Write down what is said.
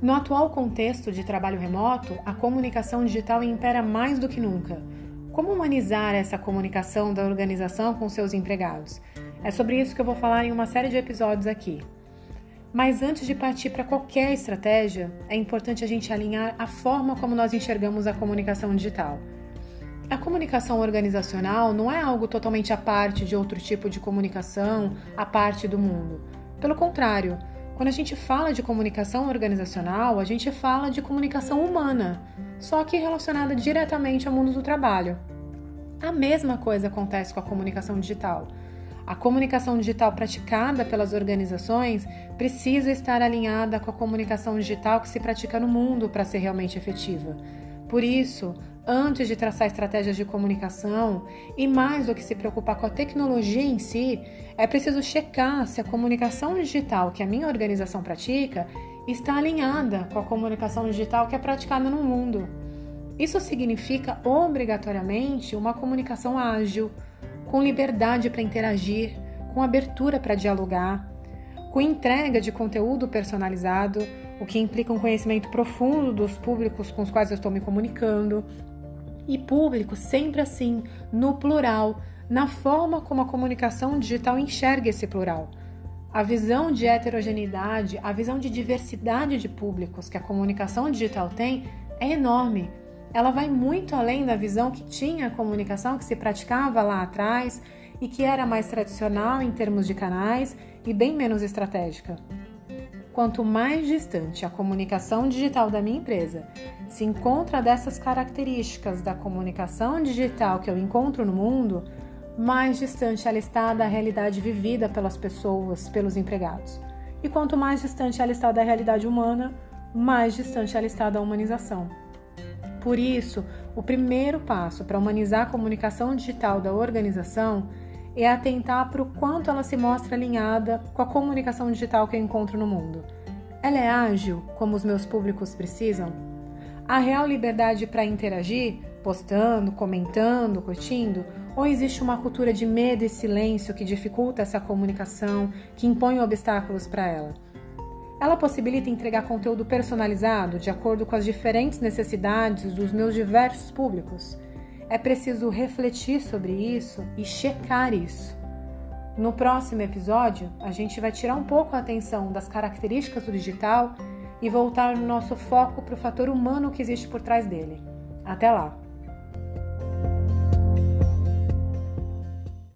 No atual contexto de trabalho remoto, a comunicação digital impera mais do que nunca. Como humanizar essa comunicação da organização com seus empregados? É sobre isso que eu vou falar em uma série de episódios aqui. Mas antes de partir para qualquer estratégia, é importante a gente alinhar a forma como nós enxergamos a comunicação digital. A comunicação organizacional não é algo totalmente à parte de outro tipo de comunicação, à parte do mundo. Pelo contrário, quando a gente fala de comunicação organizacional, a gente fala de comunicação humana, só que relacionada diretamente ao mundo do trabalho. A mesma coisa acontece com a comunicação digital. A comunicação digital praticada pelas organizações precisa estar alinhada com a comunicação digital que se pratica no mundo para ser realmente efetiva. Por isso, antes de traçar estratégias de comunicação e mais do que se preocupar com a tecnologia em si, é preciso checar se a comunicação digital que a minha organização pratica está alinhada com a comunicação digital que é praticada no mundo. Isso significa obrigatoriamente uma comunicação ágil, com liberdade para interagir, com abertura para dialogar, com entrega de conteúdo personalizado, o que implica um conhecimento profundo dos públicos com os quais eu estou me comunicando, e público sempre assim, no plural, na forma como a comunicação digital enxerga esse plural. A visão de heterogeneidade, a visão de diversidade de públicos que a comunicação digital tem é enorme. Ela vai muito além da visão que tinha a comunicação que se praticava lá atrás e que era mais tradicional em termos de canais e bem menos estratégica. Quanto mais distante a comunicação digital da minha empresa se encontra dessas características da comunicação digital que eu encontro no mundo, mais distante ela está da realidade vivida pelas pessoas, pelos empregados. E quanto mais distante ela está da realidade humana, mais distante ela está da humanização. Por isso, o primeiro passo para humanizar a comunicação digital da organização é atentar para o quanto ela se mostra alinhada com a comunicação digital que eu encontro no mundo. Ela é ágil, como os meus públicos precisam? Há real liberdade para interagir, postando, comentando, curtindo? Ou existe uma cultura de medo e silêncio que dificulta essa comunicação, que impõe obstáculos para ela? Ela possibilita entregar conteúdo personalizado de acordo com as diferentes necessidades dos meus diversos públicos? É preciso refletir sobre isso e checar isso. No próximo episódio, a gente vai tirar um pouco a atenção das características do digital e voltar o nosso foco para o fator humano que existe por trás dele. Até lá!